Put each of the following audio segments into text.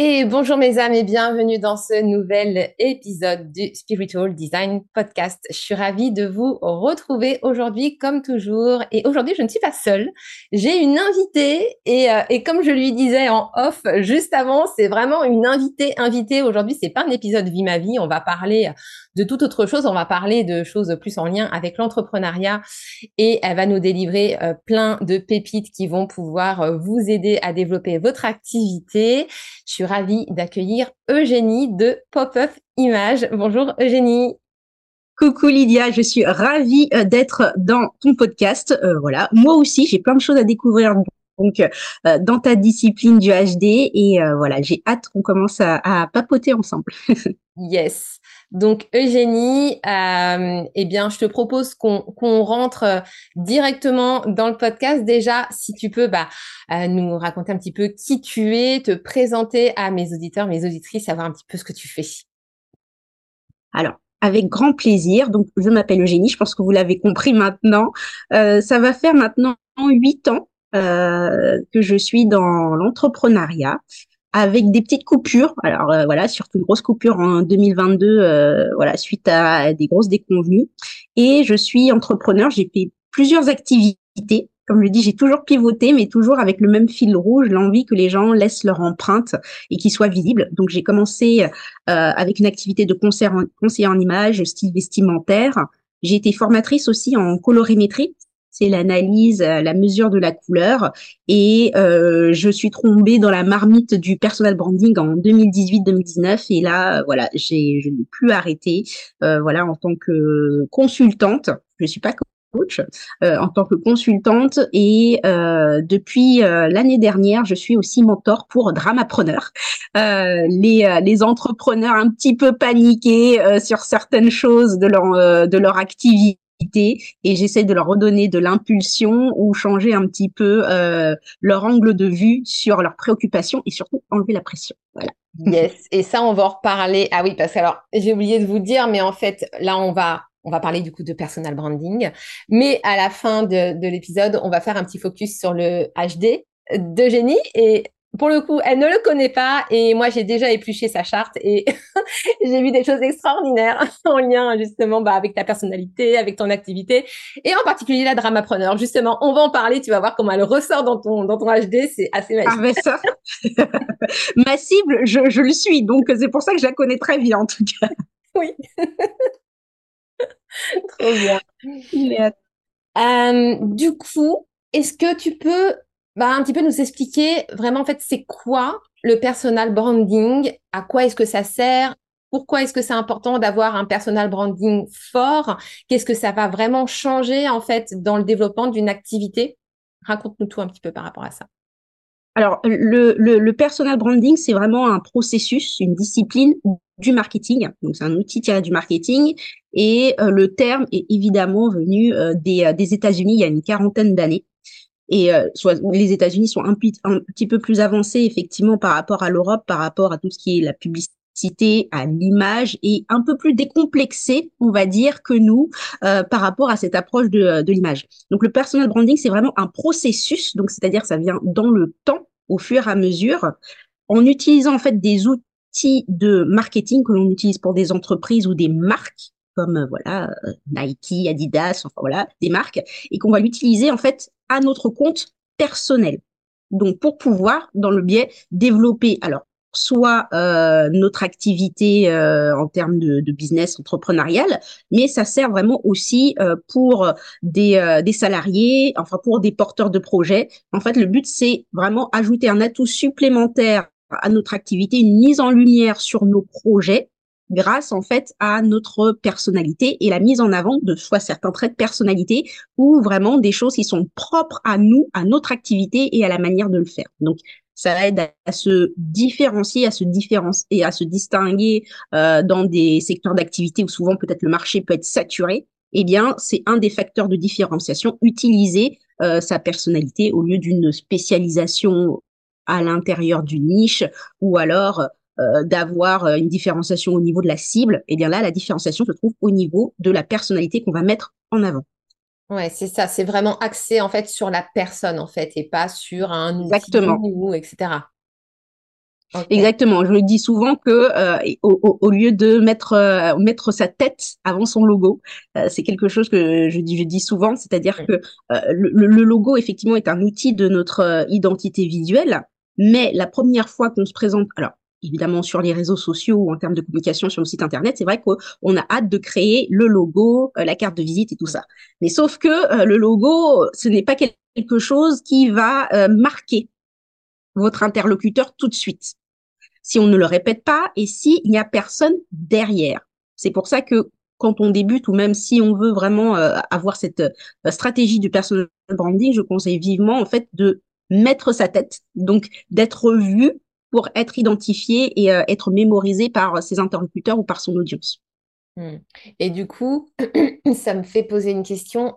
Et bonjour mes âmes et bienvenue dans ce nouvel épisode du Spiritual Design Podcast. Je suis ravie de vous retrouver aujourd'hui comme toujours. Et aujourd'hui, je ne suis pas seule. J'ai une invitée et, euh, et, comme je lui disais en off juste avant, c'est vraiment une invitée invitée. Aujourd'hui, c'est pas un épisode vie ma vie. On va parler de toute autre chose. On va parler de choses plus en lien avec l'entrepreneuriat et elle va nous délivrer euh, plein de pépites qui vont pouvoir euh, vous aider à développer votre activité. Je suis ravie d'accueillir Eugénie de Pop-Up Image. Bonjour Eugénie. Coucou Lydia, je suis ravie euh, d'être dans ton podcast. voilà, moi aussi, j'ai plein de choses à découvrir donc dans ta discipline du HD et voilà, j'ai hâte qu'on commence à, à papoter ensemble. yes. Donc Eugénie, euh, eh bien, je te propose qu'on rentre euh, directement dans le podcast. Déjà, si tu peux, bah, euh, nous raconter un petit peu qui tu es, te présenter à mes auditeurs, mes auditrices, savoir un petit peu ce que tu fais. Alors, avec grand plaisir. Donc, je m'appelle Eugénie. Je pense que vous l'avez compris maintenant. ça va faire maintenant huit ans que je suis dans l'entrepreneuriat avec des petites coupures. Alors euh, voilà, surtout une grosse coupure en 2022, euh, voilà, suite à des grosses déconvenues. Et je suis entrepreneur, j'ai fait plusieurs activités. Comme je dis, j'ai toujours pivoté, mais toujours avec le même fil rouge, l'envie que les gens laissent leur empreinte et qu'ils soient visibles. Donc j'ai commencé euh, avec une activité de conseiller en, conseiller en images, style vestimentaire. J'ai été formatrice aussi en colorimétrie, c'est l'analyse, euh, la mesure de la couleur. Et euh, je suis tombée dans la marmite du personal branding en 2018-2019. Et là, voilà, j'ai, je n'ai plus arrêté. Euh, voilà, en tant que consultante, je suis pas coach, en tant que consultante. Et depuis l'année dernière, je suis aussi mentor pour Dramapreneur, les, les entrepreneurs un petit peu paniqués sur certaines choses de leur, de leur activité et j'essaie de leur redonner de l'impulsion ou changer un petit peu euh, leur angle de vue sur leurs préoccupations et surtout enlever la pression. Voilà. Yes, et ça on va en reparler. Ah oui, parce que alors j'ai oublié de vous dire, mais en fait là on va on va parler du coup de personal branding, mais à la fin de, de l'épisode on va faire un petit focus sur le HD d'Eugénie et pour le coup, elle ne le connaît pas et moi j'ai déjà épluché sa charte et j'ai vu des choses extraordinaires en lien justement bah, avec ta personnalité, avec ton activité et en particulier la dramapreneur. Justement, on va en parler, tu vas voir comment elle ressort dans ton dans ton HD, c'est assez magique. Ah mais ça, ma cible, je, je le suis, donc c'est pour ça que je la connais très bien en tout cas. Oui. Trop bien. Euh, du coup, est-ce que tu peux bah, un petit peu nous expliquer vraiment en fait c'est quoi le personal branding, à quoi est-ce que ça sert, pourquoi est-ce que c'est important d'avoir un personal branding fort, qu'est-ce que ça va vraiment changer en fait dans le développement d'une activité. Raconte-nous tout un petit peu par rapport à ça. Alors, le, personal branding, c'est vraiment un processus, une discipline du marketing. Donc, c'est un outil tiré du marketing. Et euh, le terme est évidemment venu euh, des, euh, des États-Unis il y a une quarantaine d'années. Et euh, soit, les États-Unis sont un, petit peu plus avancés effectivement par rapport à l'Europe, par rapport à tout ce qui est la publicité, à l'image et un peu plus décomplexé, on va dire, que nous euh, par rapport à cette approche de, de l'image. Donc le personal branding, c'est vraiment un processus, donc c'est-à-dire ça vient dans le temps, au fur et à mesure, en utilisant en fait des outils de marketing que l'on utilise pour des entreprises ou des marques comme euh, voilà Nike, Adidas, enfin voilà des marques, et qu'on va l'utiliser en fait à notre compte personnel. Donc, pour pouvoir, dans le biais, développer, alors, soit euh, notre activité euh, en termes de, business entrepreneurial, mais ça sert vraiment aussi euh, pour des, euh, des salariés, enfin pour des porteurs de projets. En fait, le but, c'est vraiment ajouter un atout supplémentaire à notre activité, une mise en lumière sur nos projets grâce en fait à notre personnalité et la mise en avant de soit certains traits de personnalité ou vraiment des choses qui sont propres à nous, à notre activité et à la manière de le faire. Donc ça aide à, se différencier, à se différencier et à se distinguer euh, dans des secteurs d'activité où souvent peut-être le marché peut être saturé. Eh bien, c'est un des facteurs de différenciation. Utiliser euh, sa personnalité au lieu d'une spécialisation à l'intérieur d'une niche ou alors euh, d'avoir euh, une différenciation au niveau de la cible, et eh bien là, la différenciation se trouve au niveau de la personnalité qu'on va mettre en avant. Ouais, c'est ça. C'est vraiment axé en fait sur la personne en fait et pas sur un Exactement. ou etc. Exactement. Je le dis souvent que euh, au, lieu de mettre mettre sa tête avant son logo, c'est quelque chose que je dis je dis souvent, c'est-à-dire que le, le, logo effectivement est un outil de notre identité visuelle, mais la première fois qu'on se présente, alors évidemment sur les réseaux sociaux ou en termes de communication sur le site internet, c'est vrai qu'on a hâte de créer le logo, euh, la carte de visite et tout ça. Mais sauf que euh, le logo, ce n'est pas quelque chose qui va euh, marquer votre interlocuteur tout de suite. Si on ne le répète pas et s'il n'y a personne derrière. C'est pour ça que quand on débute ou même si on veut vraiment avoir cette stratégie du personal branding, je conseille vivement en fait de mettre sa tête, donc d'être vu pour être identifié et euh, être mémorisé par ses interlocuteurs ou par son audience. Hmm. Et du coup, ça me fait poser une question.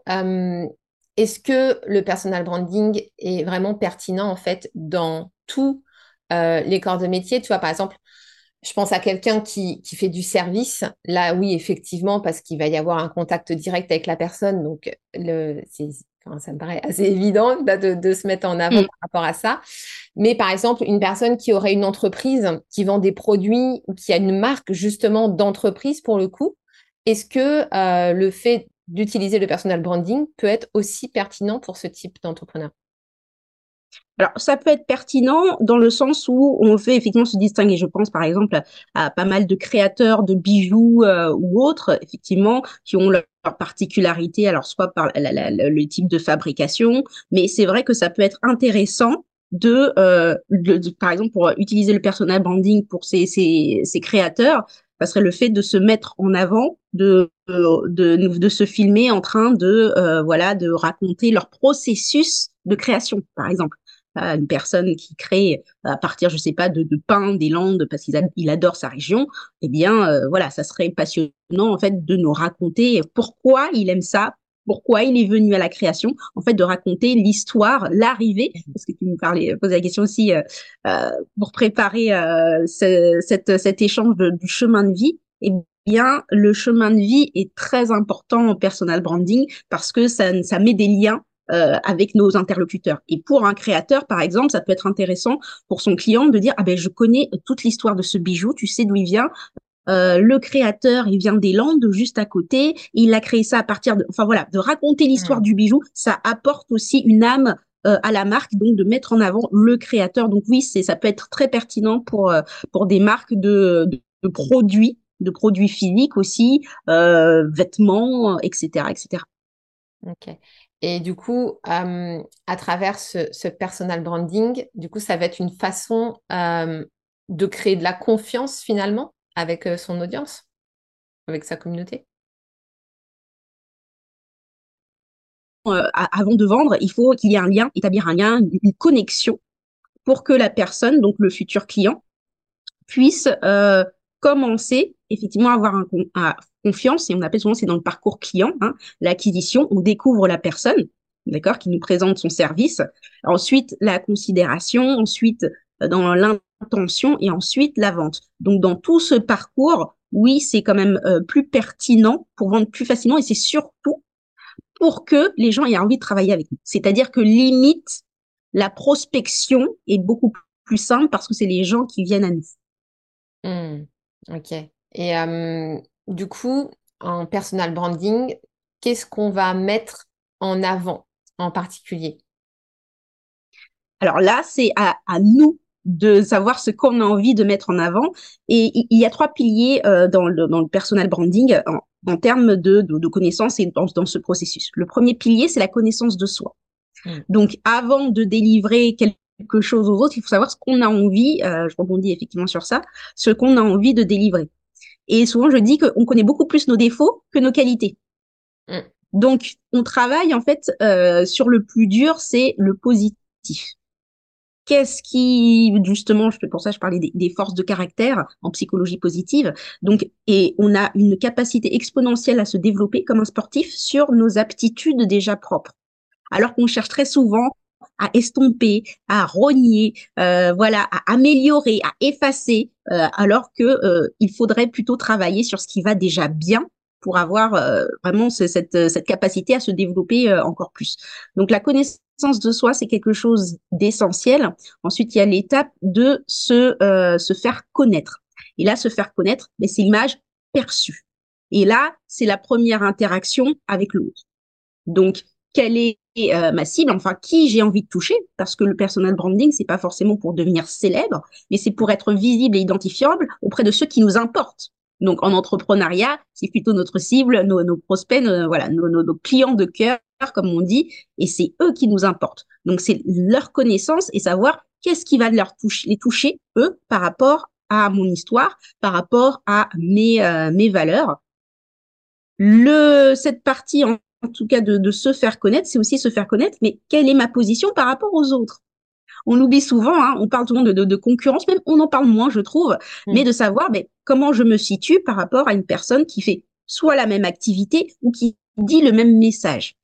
Est-ce que le personal branding est vraiment pertinent en fait dans tous euh, les corps de métier? Tu vois, par exemple, je pense à quelqu'un qui, qui, fait du service. Là, oui, effectivement, parce qu'il va y avoir un contact direct avec la personne. Donc, le, ça me paraît assez évident de, de, se mettre en avant mm. par rapport à ça. Mais par exemple, une personne qui aurait une entreprise qui vend des produits ou qui a une marque justement d'entreprise pour le coup, est-ce que euh, le fait d'utiliser le personal branding peut être aussi pertinent pour ce type d'entrepreneur? Alors, ça peut être pertinent dans le sens où on fait effectivement se distinguer. Je pense par exemple à, pas mal de créateurs de bijoux euh, ou autres, effectivement, qui ont leur, particularité, alors soit par le type de fabrication, mais c'est vrai que ça peut être intéressant de, euh, par exemple, pour utiliser le personal branding pour ces, créateurs, ça serait le fait de se mettre en avant, de, se filmer en train de, euh, voilà, de raconter leur processus de création, par exemple une personne qui crée à partir, je sais pas, de, de pain des Landes parce qu'il il adore sa région, eh bien, euh, voilà, ça serait passionnant en fait de nous raconter pourquoi il aime ça, pourquoi il est venu à la création, en fait, de raconter l'histoire, l'arrivée, parce que tu me parlais, posais la question aussi euh, euh pour préparer euh, ce, cette, cet échange du chemin de vie. Eh bien, le chemin de vie est très important en personal branding parce que ça, ça met des liens euh, avec nos interlocuteurs. Et pour un créateur, par exemple, ça peut être intéressant pour son client de dire ah ben je connais toute l'histoire de ce bijou, tu sais d'où il vient. Euh, le créateur, il vient des Landes, juste à côté. Il a créé ça à partir de, enfin voilà, de raconter l'histoire mmh. du bijou, ça apporte aussi une âme euh, à la marque, donc de mettre en avant le créateur. Donc oui, c'est ça peut être très pertinent pour pour des marques de, de, produits, de produits physiques aussi, vêtements, etc., etc. Ok. Et du coup, euh, à travers ce, personal branding, du coup, ça va être une façon euh, de créer de la confiance finalement avec euh, son audience, avec sa communauté. avant de vendre, il faut qu'il y ait un lien, établir un lien, une connexion pour que la personne, donc le futur client, puisse commencer effectivement à avoir un, confiance, et on appelle souvent, c'est dans le parcours client, hein, l'acquisition, on découvre la personne, d'accord, qui nous présente son service, ensuite la considération, ensuite dans l'intention et ensuite la vente. Donc dans tout ce parcours, oui, c'est quand même euh, plus pertinent pour vendre plus facilement et c'est surtout pour que les gens aient envie de travailler avec nous. C'est-à-dire que limite, la prospection est beaucoup plus simple parce que c'est les gens qui viennent à nous. Mmh. Ok. Et du coup, en personal branding, qu'est-ce qu'on va mettre en avant en particulier? Alors là, c'est à, à nous de savoir ce qu'on a envie de mettre en avant. Et il y a trois piliers euh, dans, le, dans le personal branding en, en termes de, de, de, connaissances et dans, dans, ce processus. Le premier pilier, c'est la connaissance de soi. Mmh. Donc, avant de délivrer quelque chose aux autres, il faut savoir ce qu'on a envie, euh, je rebondis effectivement sur ça, ce qu'on a envie de délivrer. Et souvent, je dis qu'on connaît beaucoup plus nos défauts que nos qualités. Mmh. Donc, on travaille en fait euh, sur le plus dur, c'est le positif qu'est-ce qui justement pour ça je parlais des, forces de caractère en psychologie positive donc et on a une capacité exponentielle à se développer comme un sportif sur nos aptitudes déjà propres alors qu'on cherche très souvent à estomper, à rogner, euh, voilà, à améliorer, à effacer, euh, alors que euh, il faudrait plutôt travailler sur ce qui va déjà bien pour avoir euh, vraiment cette, cette capacité à se développer euh, encore plus. Donc la connaissance de soi, c'est quelque chose d'essentiel. Ensuite, il y a l'étape de se, euh, se faire connaître. Et là, se faire connaître, mais c'est l'image perçue. Et là, c'est la première interaction avec l'autre. Donc, quelle est euh, ma cible, enfin qui j'ai envie de toucher, parce que le personal branding, c'est pas forcément pour devenir célèbre, mais c'est pour être visible et identifiable auprès de ceux qui nous importent. Donc en entrepreneuriat, c'est plutôt notre cible, nos, nos prospects, voilà, nos, nos, clients de cœur, comme on dit, et c'est eux qui nous importent. Donc c'est leur connaissance et savoir qu'est-ce qui va leur toucher, les toucher eux par rapport à mon histoire, par rapport à mes euh, mes valeurs. Le cette partie en, en tout cas de, de se faire connaître, c'est aussi se faire connaître, mais quelle est ma position par rapport aux autres? On oublie souvent, hein, on parle souvent de, de, de, concurrence, même on en parle moins, je trouve, mm. mais de savoir mais, comment je me situe par rapport à une personne qui fait soit la même activité ou qui dit le même message.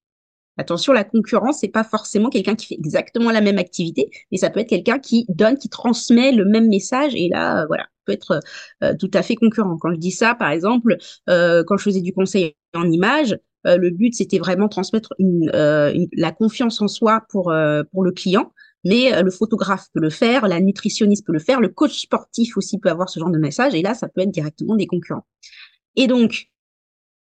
Attention, la concurrence, c'est pas forcément quelqu'un qui fait exactement la même activité, mais ça peut être quelqu'un qui donne, qui transmet le même message, et là, euh, voilà, peut être euh, tout à fait concurrent. Quand je dis ça, par exemple, euh, quand je faisais du conseil en image, le but c'était vraiment transmettre une, une, la confiance en soi pour pour le client mais euh, le photographe peut le faire, la nutritionniste peut le faire, le coach sportif aussi peut avoir ce genre de message, et là, ça peut être directement des concurrents. Et donc,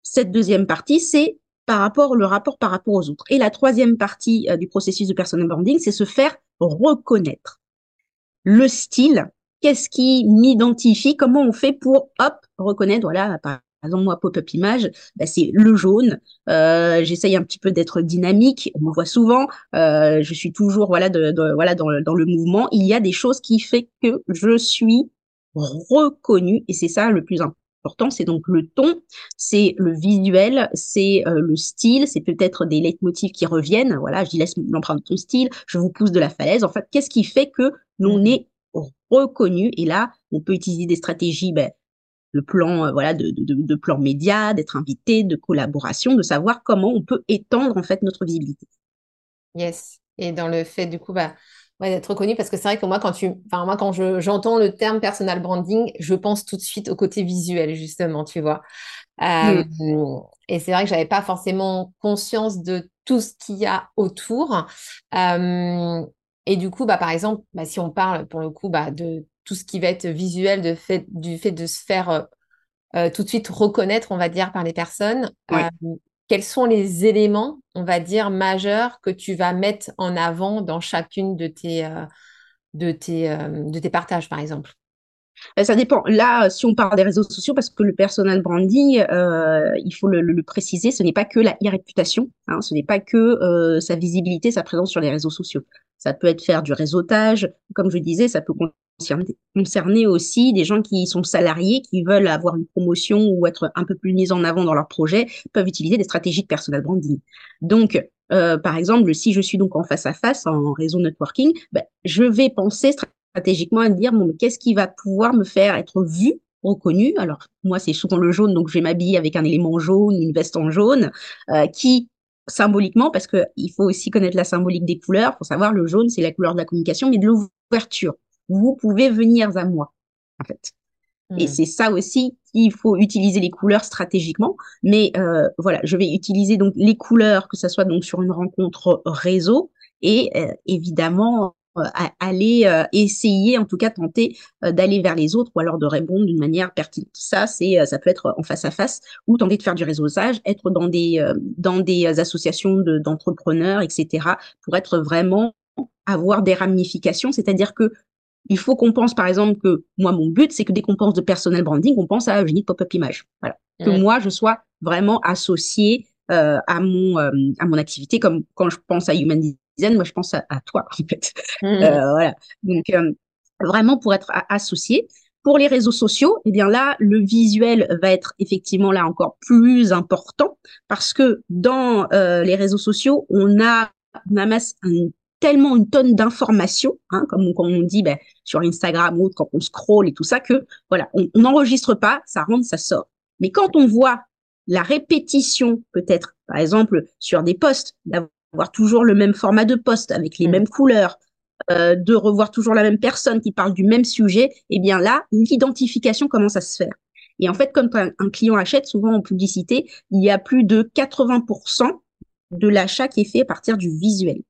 cette deuxième partie, c'est par rapport le rapport par rapport aux autres. Et la troisième partie euh, du processus de personal branding, c'est se faire reconnaître. Le style, qu'est-ce qui m'identifie, comment on fait pour hop reconnaître voilà par par exemple, moi, pop-up image, bah, c'est le jaune. Euh, J'essaye un petit peu d'être dynamique. On me voit souvent. Euh, je suis toujours voilà, de, de, voilà dans, dans, le mouvement. Il y a des choses qui fait que je suis reconnue et c'est ça le plus important. C'est donc le ton, c'est le visuel, c'est euh, le style, c'est peut-être des leitmotifs qui reviennent. Voilà, je dis laisse l'empreinte de ton style, je vous pousse de la falaise. En fait, qu'est-ce qui fait que l'on mmh. est reconnu Et là, on peut utiliser des stratégies ben, de plan euh, voilà de, de, de plan média, d'être invité, de collaboration, de savoir comment on peut étendre en fait notre visibilité. Yes. Et dans le fait du coup bah ouais, d'être reconnu parce que c'est vrai que moi quand tu enfin moi quand je, j'entends le terme personal branding, je pense tout de suite au côté visuel justement, tu vois. Euh, Et c'est vrai que j'avais pas forcément conscience de tout ce qu'il y a autour. Euh, et du coup, bah, par exemple, bah, si on parle pour le coup bah, de tout ce qui va être visuel de fait, du fait de se faire euh, euh, tout de suite reconnaître, on va dire, par les personnes. Euh, quels sont les éléments, on va dire, majeurs que tu vas mettre en avant dans chacune de tes, de tes, de tes partages, par exemple? Ça dépend. Là, si on parle des réseaux sociaux, parce que le personal branding, euh, il faut le, le, préciser, ce n'est pas que la réputation, hein, ce n'est pas que euh, sa visibilité, sa présence sur les réseaux sociaux. Ça peut être faire du réseautage, comme je disais, ça peut concerner aussi des gens qui sont salariés, qui veulent avoir une promotion ou être un peu plus mis en avant dans leur projet, peuvent utiliser des stratégies de personal branding. Donc, euh, par exemple, si je suis donc en face à face, en réseau networking, ben, je vais penser stratégiquement à dire, bon, mais qu'est-ce qui va pouvoir me faire être vu reconnu? Alors moi, c'est souvent le jaune, donc je vais m'habiller avec un élément jaune, une veste en jaune, euh, qui symboliquement, parce que il faut aussi connaître la symbolique des couleurs. Faut savoir, le jaune, c'est la couleur de la communication, mais de l'ouverture vous pouvez venir à moi, en fait. Et hmm. c'est ça aussi qu'il faut utiliser les couleurs stratégiquement. Mais euh, voilà, je vais utiliser donc les couleurs, que ce soit donc sur une rencontre réseau, et euh, évidemment euh, aller euh, essayer, en tout cas tenter euh, d'aller vers les autres ou alors de répondre d'une manière pertinente. Ça, c'est ça peut être en face à face ou tenter de faire du réseautage, être dans des dans des associations d'entrepreneurs, etc. pour être vraiment avoir des ramifications, c'est-à-dire que il faut qu'on pense, par exemple, que moi, mon but, c'est que dès qu'on pense de personnel branding, on pense à Eugénie Pop-up Image. Voilà. Que moi, je sois vraiment associée euh, à mon euh, à mon activité, comme quand je pense à Human Design, moi, je pense à, toi, en fait. Euh, voilà. Donc, vraiment pour être associé. Pour les réseaux sociaux, eh bien là, le visuel va être effectivement là encore plus important parce que dans les réseaux sociaux, on a on amasse un tellement une tonne d'informations, hein, comme, on dit ben, sur Instagram ou quand on scrolle et tout ça, que voilà, on n'enregistre pas, ça rentre, ça sort. Mais quand on voit la répétition, peut-être, par exemple, sur des posts, d'avoir toujours le même format de post avec les mmh. mêmes couleurs, euh, de revoir toujours la même personne qui parle du même sujet, eh bien là, l'identification commence à se faire. Et en fait, comme un client achète souvent en publicité, il y a plus de 80% de l'achat qui est fait à partir du visuel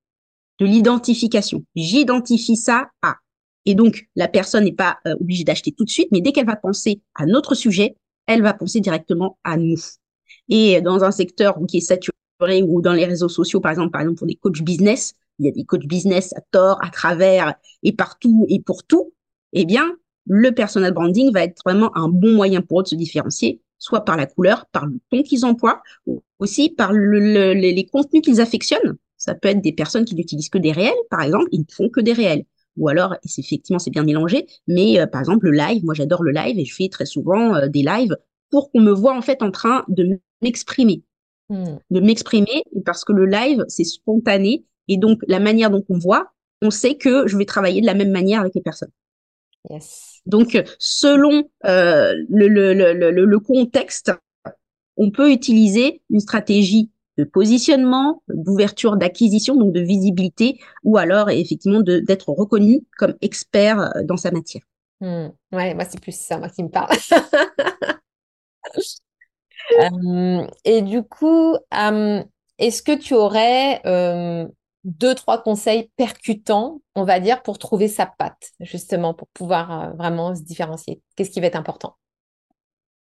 de l'identification. J'identifie ça à. Et donc, la personne n'est pas euh, obligée d'acheter tout de suite, mais dès qu'elle va penser à notre sujet, elle va penser directement à nous. Et dans un secteur qui est saturé ou dans les réseaux sociaux, par exemple, par exemple pour des coachs business, il y a des coachs business à tort, à travers et partout et pour tout. Eh bien, le personal branding va être vraiment un bon moyen pour eux de se différencier, soit par la couleur, par le ton qu'ils emploient, ou aussi par le, les contenus qu'ils affectionnent. Ça peut être des personnes qui n'utilisent que des réels, par exemple, ils ne font que des réels. Ou alors, c'est effectivement, c'est bien mélangé, mais euh, par exemple, le live, moi j'adore le live et je fais très souvent euh, des lives pour qu'on me voit en fait en train de m'exprimer. Hmm. De m'exprimer, parce que le live, c'est spontané, et donc la manière dont on voit, on sait que je vais travailler de la même manière avec les personnes. Yes. Donc, selon euh, le, le, le, le contexte, on peut utiliser une stratégie de positionnement, d'ouverture d'acquisition, donc de visibilité, ou alors effectivement d'être reconnu comme expert euh, dans sa matière. Hmm. Ouais, moi c'est plus ça, moi qui me parle. Euh, et du coup, euh, est-ce que tu aurais deux, trois conseils percutants, on va dire, pour trouver sa patte, justement, pour pouvoir vraiment se différencier? Qu'est-ce qui va être important?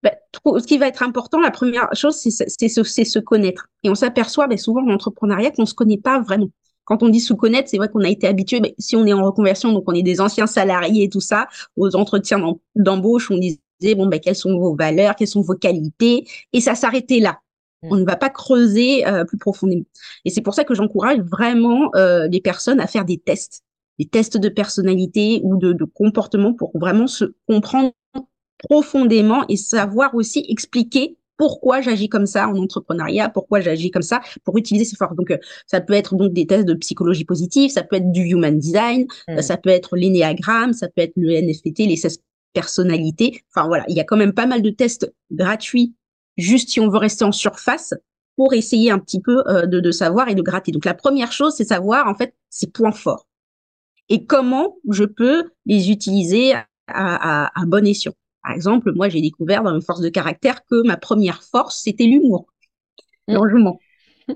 Ben, ce qui va être important, la première chose, c'est se, se, connaître. Et on s'aperçoit ben, souvent en entrepreneuriat qu'on se connaît pas vraiment. Quand on dit se connaître, c'est vrai qu'on a été habitué, mais si on est en reconversion, donc on est des anciens salariés et tout ça, aux entretiens d'embauche, on disait, bon, ben, quelles sont vos valeurs, quelles sont vos qualités, et ça s'arrêtait là. Mm. On ne va pas creuser euh, plus profondément. Et c'est pour ça que j'encourage vraiment euh, les personnes à faire des tests, des tests de personnalité ou de, de comportement pour vraiment se comprendre profondément et savoir aussi expliquer pourquoi j'agis comme ça en entrepreneuriat, pourquoi j'agis comme ça pour utiliser ces forces. Donc, euh, ça peut être donc des tests de psychologie positive, ça peut être du human design, euh, mm. ça peut être l'énéagramme, ça peut être le NFPT, les 16 personnalités. Enfin, voilà, il y a quand même pas mal de tests gratuits, juste si on veut rester en surface, pour essayer un petit peu euh, de, de savoir et de gratter. Donc, la première chose, c'est savoir, en fait, ses points forts. Et comment je peux les utiliser à, à, à bon escient. Par exemple, moi, j'ai découvert dans mes forces de caractère que ma première force, c'était l'humour, mmh. l'enjouement.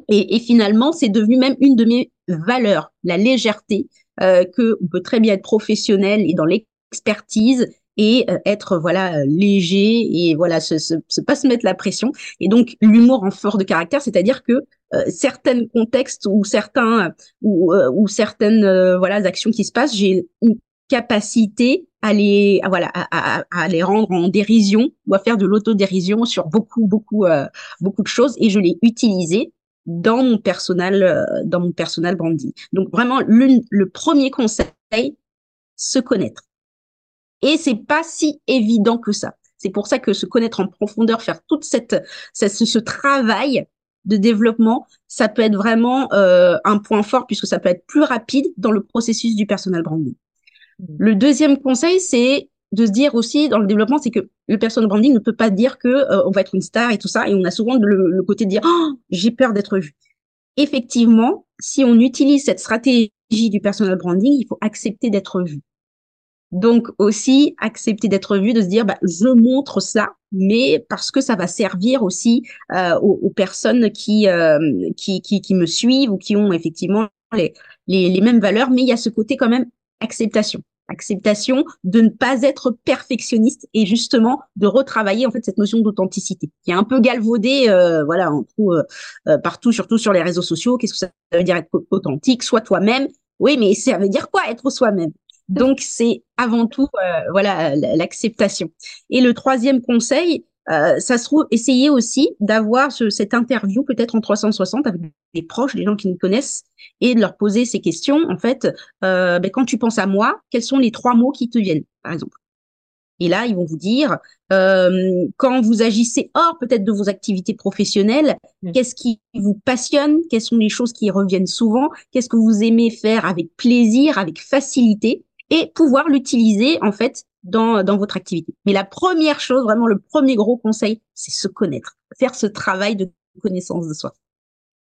Et, et, finalement, c'est devenu même une de mes valeurs, la légèreté, euh, que on peut très bien être professionnel et dans l'expertise et euh, être voilà léger et voilà se, se, se, pas se mettre la pression. Et donc l'humour en force de caractère, c'est-à-dire que euh, certains contextes ou certains ou, euh, ou certaines voilà actions qui se passent, j'ai une capacité à les voilà à, à, les rendre en dérision ou à faire de l'autodérision sur beaucoup beaucoup euh, beaucoup de choses et je l'ai utilisé dans mon personnel euh, dans mon personnel branding. Donc vraiment l'une le premier conseil se connaître. Et c'est pas si évident que ça. C'est pour ça que se connaître en profondeur, faire toute cette, ce, ce travail de développement, ça peut être vraiment euh, un point fort puisque ça peut être plus rapide dans le processus du personal branding. Mm. Le deuxième conseil, c'est de se dire aussi dans le développement, c'est que le personal branding ne peut pas dire que euh, on va être une star et tout ça, et on a souvent le, côté de dire oh, j'ai peur d'être vu. Effectivement, si on utilise cette stratégie du personal branding, il faut accepter d'être vu. Donc aussi accepter d'être vu, de se dire bah, je montre ça, mais parce que ça va servir aussi euh, aux, personnes qui, euh, qui, qui qui me suivent ou qui ont effectivement les, les, les mêmes valeurs, mais il y a ce côté quand même acceptation. Acceptation de ne pas être perfectionniste et justement de retravailler en fait cette notion d'authenticité qui est un peu galvaudée, euh, voilà, en tout, euh, euh, partout, surtout sur les réseaux sociaux. Qu'est-ce que ça veut dire être authentique Soit toi-même, Oui, mais ça veut dire quoi être soi-même? Donc c'est avant tout voilà l'acceptation. Et le troisième conseil, euh, ça se trouve, essayer aussi d'avoir cette interview peut-être en 360 avec des proches, des gens qui nous connaissent, et de leur poser ces questions. En fait, euh, ben, quand tu penses à moi, quels sont les trois mots qui te viennent, par exemple? Et là, ils vont vous dire, euh, quand vous agissez hors peut-être de vos activités professionnelles, mmh. qu'est-ce qui vous passionne? Quelles sont les choses qui reviennent souvent? Qu'est-ce que vous aimez faire avec plaisir, avec facilité? Et pouvoir l'utiliser en fait dans, dans votre activité. Mais la première chose, vraiment le premier gros conseil, c'est se connaître, faire ce travail de connaissance de soi.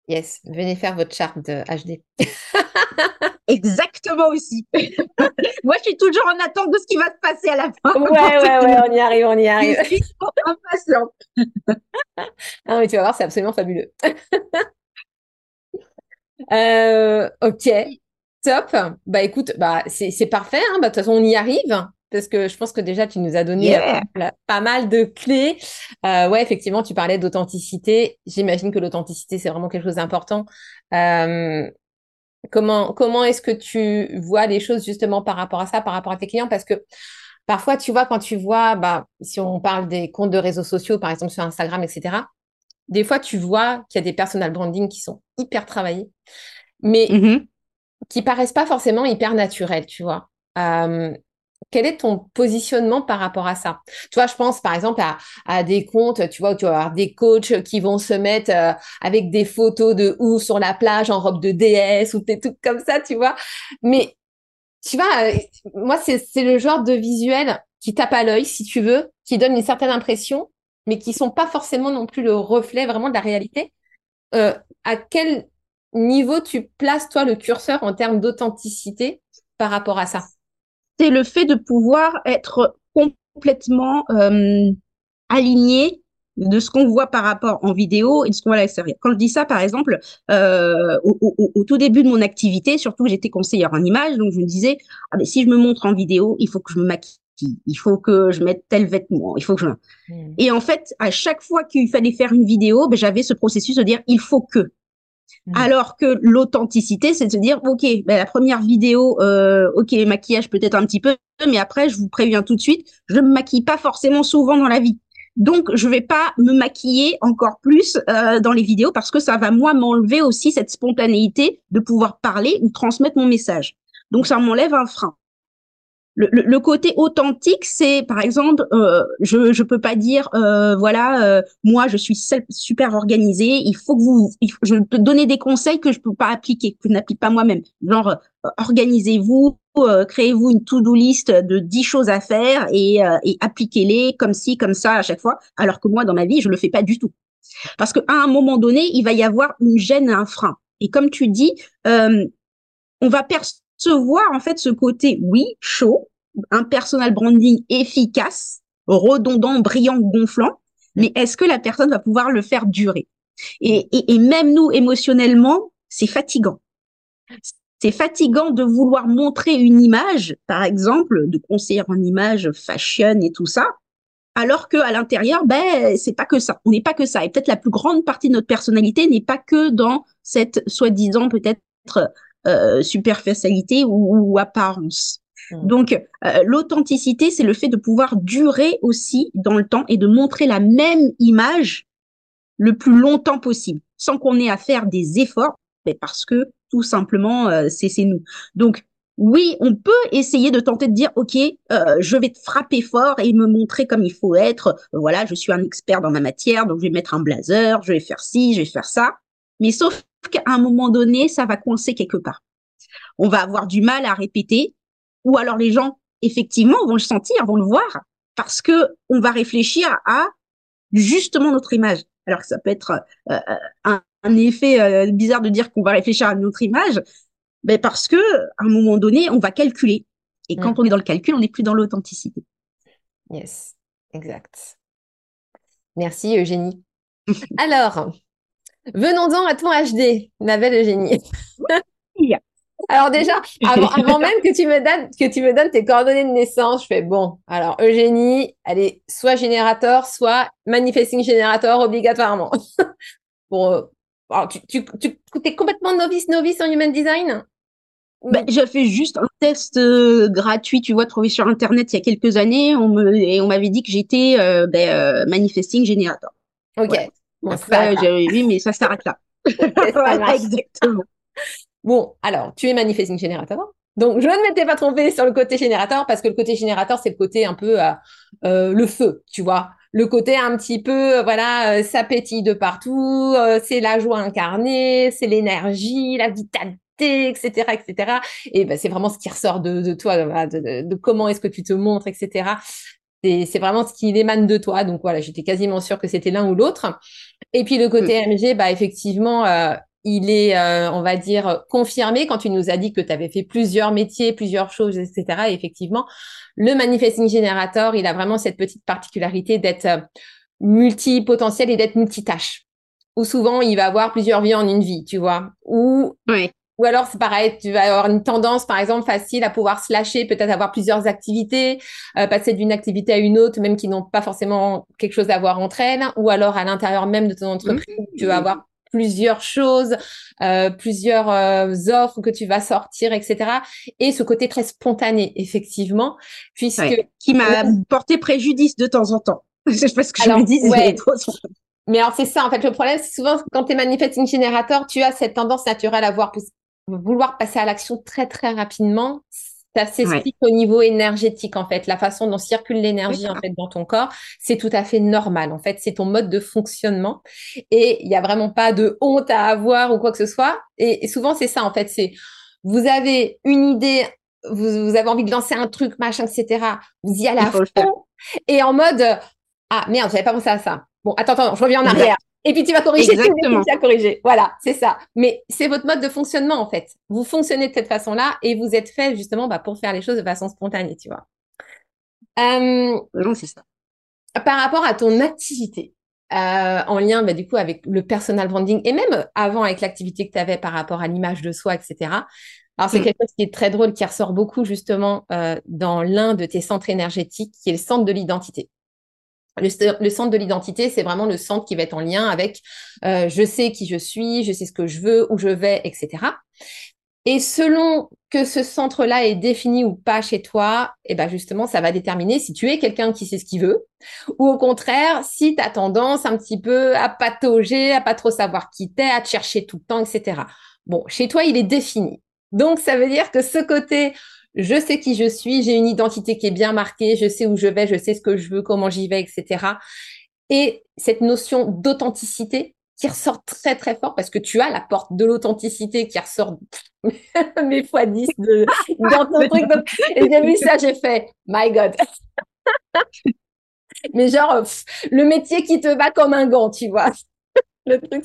Yes, venez faire votre charte de HD. Exactement aussi. Moi, je suis toujours en attente de ce qui va se passer à la fin. Ouais, ouais, ouais, on y arrive, on y arrive. Je suis impatiente. ah, mais tu vas voir, c'est absolument fabuleux. euh, ok, top. Bah écoute, bah, c'est parfait. Hein. Bah, de toute façon, on y arrive parce que je pense que déjà tu nous as donné euh, pas mal de clés. Euh, ouais, effectivement, tu parlais d'authenticité. J'imagine que l'authenticité c'est vraiment quelque chose d'important. Euh, comment comment est-ce que tu vois les choses justement par rapport à ça, par rapport à tes clients? Parce que parfois, tu vois, quand tu vois, bah, si on parle des comptes de réseaux sociaux, par exemple sur Instagram, etc. Des fois, tu vois qu'il y a des personal branding qui sont hyper travaillés, mais mm-hmm. qui paraissent pas forcément hyper naturels, tu vois. Euh, quel est ton positionnement par rapport à ça? Tu vois, je pense par exemple à, des comptes, tu vois, où tu vas avoir des coachs qui vont se mettre euh, avec des photos de ou sur la plage en robe de déesse ou des trucs comme ça, tu vois. Mais tu vois, euh, moi, c'est le genre de visuel qui tape à l'œil, si tu veux, qui donne une certaine impression, mais qui sont pas forcément non plus le reflet vraiment de la réalité. Euh, à quel niveau tu places, toi, le curseur en termes d'authenticité par rapport à ça? C'est le fait de pouvoir être complètement euh, aligné de ce qu'on voit par rapport en vidéo et de ce qu'on voit à l'extérieur. Quand je dis ça, par exemple, euh, au, tout début de mon activité, surtout que j'étais conseillère en image, donc je me disais, ah ben, si je me montre en vidéo, il faut que je me maquille, il faut que je mette tel vêtement, il faut que je... Hmm. Et en fait, à chaque fois qu'il fallait faire une vidéo, ben, j'avais ce processus de dire, il faut que. Mm. Alors que l'authenticité, c'est de se dire, ok, ben, la première vidéo, euh, ok, maquillage peut-être un petit peu, mais après, je vous préviens tout de suite, je ne me maquille pas forcément souvent dans la vie. Donc, je vais pas me maquiller encore plus euh, dans les vidéos parce que ça va moi m'enlever aussi cette spontanéité de pouvoir parler ou transmettre mon message. Donc, ça m'enlève un frein le, côté authentique, c'est par exemple, euh, je je peux pas dire euh, voilà euh, moi je suis super organisée, il faut que vous, je peux donner des conseils que je peux pas appliquer, que je n'applique pas moi-même. Genre organisez-vous, créez-vous une to-do list de 10 choses à faire et, et appliquez-les comme ci comme ça à chaque fois. Alors que moi dans ma vie je le fais pas du tout, parce qu'à un moment donné il va y avoir une gêne, un frein. Et comme tu dis, on va percevoir se voir en fait ce côté, oui, chaud, un personal branding efficace, redondant, brillant, gonflant, mais est-ce que la personne va pouvoir le faire durer? Et, et, même nous, émotionnellement, c'est fatigant. C'est fatigant de vouloir montrer une image, par exemple, de conseiller en image fashion et tout ça, alors que à l'intérieur, ben c'est pas que ça. On n'est pas que ça. Et peut-être la plus grande partie de notre personnalité n'est pas que dans cette soi-disant peut-être euh, superficialité ou, apparence. Hmm. Donc, euh, l'authenticité, c'est le fait de pouvoir durer aussi dans le temps et de montrer la même image le plus longtemps possible, sans qu'on ait à faire des efforts, mais parce que tout simplement, euh, c'est nous. Donc, oui, on peut essayer de tenter de dire, OK, euh, je vais te frapper fort et me montrer comme il faut être. Voilà, je suis un expert dans ma matière, donc je vais mettre un blazer, je vais faire ci, je vais faire ça. Mais sauf qu'à un moment donné, ça va coincer quelque part. On va avoir du mal à répéter, ou alors les gens, effectivement, vont le sentir, vont le voir, parce que on va réfléchir à justement notre image. Alors que ça peut être euh, un, effet euh, bizarre de dire qu'on va réfléchir à notre image, mais parce que à un moment donné, on va calculer. Et quand mm. on est dans le calcul, on n'est plus dans l'authenticité. Yes, exact. Merci Eugénie. Alors, Venons-en à ton HD, ma belle Eugénie. alors déjà, avant, même que tu me donnes que tu me donnes tes coordonnées de naissance, je fais bon. Alors Eugénie, elle est soit générateur, soit manifesting générateur obligatoirement. bon, euh, tu, tu, tu es complètement novice novice en human design? Bah, j'ai fait juste un test euh, gratuit, tu vois, trouvé sur Internet il y a quelques années. On me, et on m'avait dit que j'étais euh, ben, euh, manifesting generator. Ok. Bon, Après, j'ai oui, mais ça s'arrête là. voilà, exactement. Bon, alors, tu es manifesting generator. Donc, je ne m'étais pas trompée sur le côté générateur parce que le côté générateur, c'est le côté un peu le feu, tu vois. Le côté un petit peu, voilà, ça pétille de partout, c'est la joie incarnée, c'est l'énergie, la vitalité etc., etc. Et ben, c'est vraiment ce qui ressort de, de toi, de, de, comment est-ce que tu te montres, etc. C'est vraiment ce qui émane de toi. Donc voilà, j'étais quasiment sûre que c'était l'un ou l'autre. Et puis le côté MG, bah effectivement, euh, il est, euh, on va dire, confirmé quand tu nous as dit que tu avais fait plusieurs métiers, plusieurs choses, etc. Et effectivement, le manifesting generator, il a vraiment cette petite particularité d'être euh, multipotentiel et d'être multitâche. Ou souvent, il va avoir plusieurs vies en une vie, tu vois. Ou. Ou alors, c'est pareil, tu vas avoir une tendance, par exemple, facile à pouvoir se lâcher, peut-être avoir plusieurs activités, euh, passer d'une activité à une autre, même qui n'ont pas forcément quelque chose à voir entre elles. Ou alors, à l'intérieur même de ton entreprise, tu vas avoir plusieurs choses, euh, plusieurs euh, offres que tu vas sortir, etc. Et ce côté très spontané, effectivement, puisque qui m'a porté préjudice de temps en temps. Je sais pas ce que je me dis, ouais. trop mais alors c'est ça en fait le problème, c'est souvent quand tu es manifesting générateur, tu as cette tendance naturelle à voir vouloir passer à l'action très très rapidement, ça s'explique au niveau énergétique en fait, la façon dont circule l'énergie en fait dans ton corps, c'est tout à fait normal en fait, c'est ton mode de fonctionnement. Et il n'y a vraiment pas de honte à avoir ou quoi que ce soit. Et, souvent c'est ça en fait, c'est vous avez une idée, vous, vous, avez envie de lancer un truc machin etc, vous y allez à fond. Et en mode ah merde j'avais pas pensé à ça, bon attends attends je reviens en arrière et puis tu vas corriger Exactement. tu vas corriger. Voilà, c'est ça. Mais c'est votre mode de fonctionnement en fait. Vous fonctionnez de cette façon-là et vous êtes fait justement bah, pour faire les choses de façon spontanée, tu vois. Euh, non, c'est ça. Par rapport à ton activité, euh, en lien bah, du coup avec le personal branding et même avant avec l'activité que tu avais par rapport à l'image de soi, etc. Alors c'est mm. quelque chose qui est très drôle, qui ressort beaucoup justement euh, dans l'un de tes centres énergétiques, qui est le centre de l'identité. Le, centre de l'identité, c'est vraiment le centre qui va être en lien avec euh, je sais qui je suis, je sais ce que je veux, où je vais, etc. Et selon que ce centre-là est défini ou pas chez toi, et eh ben justement, ça va déterminer si tu es quelqu'un qui sait ce qu'il veut, ou au contraire, si tu as tendance un petit peu à patauger, à pas trop savoir qui t'es, à te chercher tout le temps, etc. Bon, chez toi, il est défini. Donc, ça veut dire que ce côté je sais qui je suis, j'ai une identité qui est bien marquée, je sais où je vais, je sais ce que je veux, comment j'y vais, etc. Et cette notion d'authenticité qui ressort très très fort parce que tu as la porte de l'authenticité qui ressort mes fois 10 de, dans ton truc. et j'ai vu ça, j'ai fait, my God. Mais genre, le métier qui te va comme un gant, tu vois.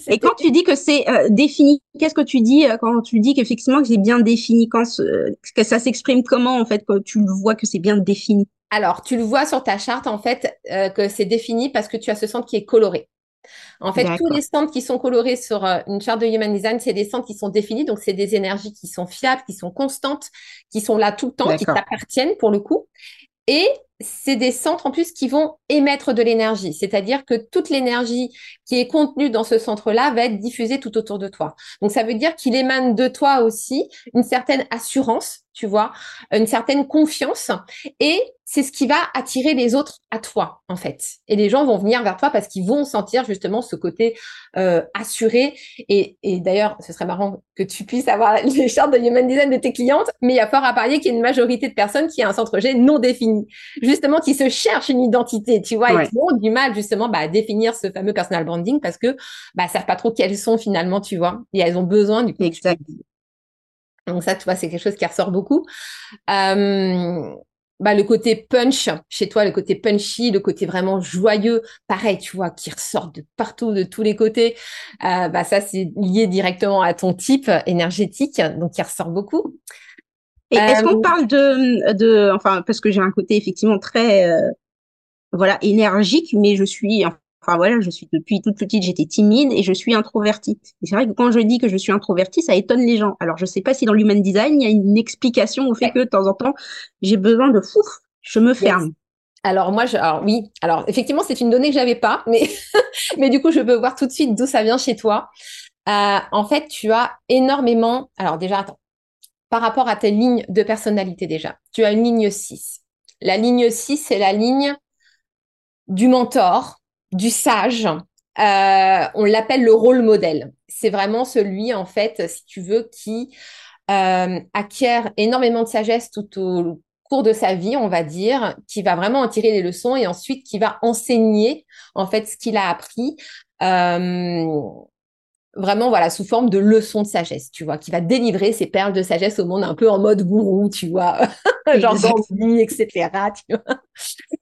Et quand tu dis que c'est euh, défini, qu'est-ce que tu dis euh, quand tu dis qu'effectivement que c'est bien défini quand que ça s'exprime comment en fait quand tu le vois que c'est bien défini? Alors, tu le vois sur ta charte en fait euh, que c'est défini parce que tu as ce centre qui est coloré. En fait, tous les centres qui sont colorés sur une charte de Human Design, c'est des centres qui sont définis, donc c'est des énergies qui sont fiables, qui sont constantes, qui sont là tout le temps, qui t'appartiennent pour le coup. Et c'est des centres en plus qui vont émettre de l'énergie, c'est-à-dire que toute l'énergie qui est contenue dans ce centre-là va être diffusée tout autour de toi. Donc ça veut dire qu'il émane de toi aussi une certaine assurance, tu vois, une certaine confiance et c'est ce qui va attirer les autres à toi, en fait. Et les gens vont venir vers toi parce qu'ils vont sentir justement ce côté euh, assuré. Et, et d'ailleurs, ce serait marrant que tu puisses avoir les chartes de Human Design de tes clientes, mais il y a fort à parier qu'il y a une majorité de personnes qui a un centre G non défini, justement qui se cherchent une identité, tu vois, et qui ont du mal justement bah, à définir ce fameux personal branding parce que bah savent pas trop quelles sont finalement, tu vois, et elles ont besoin du coup. Exact. Donc ça, tu vois, c'est quelque chose qui ressort beaucoup. Euh, bah, le côté punch chez toi, le côté punchy, le côté vraiment joyeux, pareil, tu vois, qui ressort de partout, de tous les côtés. Euh, bah, ça, c'est lié directement à ton type énergétique, donc qui ressort beaucoup. Et est-ce qu'on euh, parle de, de, enfin, parce que j'ai un côté effectivement très, euh, voilà, énergique, mais je suis, Enfin voilà, je suis depuis toute petite, j'étais timide et je suis introvertie. Et c'est vrai que quand je dis que je suis introvertie, ça étonne les gens. Alors je sais pas si dans l'human design, il y a une explication au fait que de temps en temps, j'ai besoin de fou, je me ferme. Alors moi, je, alors oui, alors effectivement, c'est une donnée que j'avais pas, mais mais du coup, je peux voir tout de suite d'où ça vient chez toi. Euh, en fait, tu as énormément. Alors déjà, attends. par rapport à tes lignes de personnalité déjà. Tu as une ligne 6. La ligne 6, c'est la ligne du mentor, du sage. Euh, on l'appelle le rôle modèle. C'est vraiment celui, en fait, si tu veux, qui euh, acquiert énormément de sagesse tout au cours de sa vie, on va dire, qui va vraiment en tirer les leçons et ensuite qui va enseigner, en fait, ce qu'il a appris. Euh, vraiment voilà sous forme de leçons de sagesse, tu vois, qui va délivrer ses perles de sagesse au monde un peu en mode gourou, tu vois, genre d'envie, etc. Tu vois.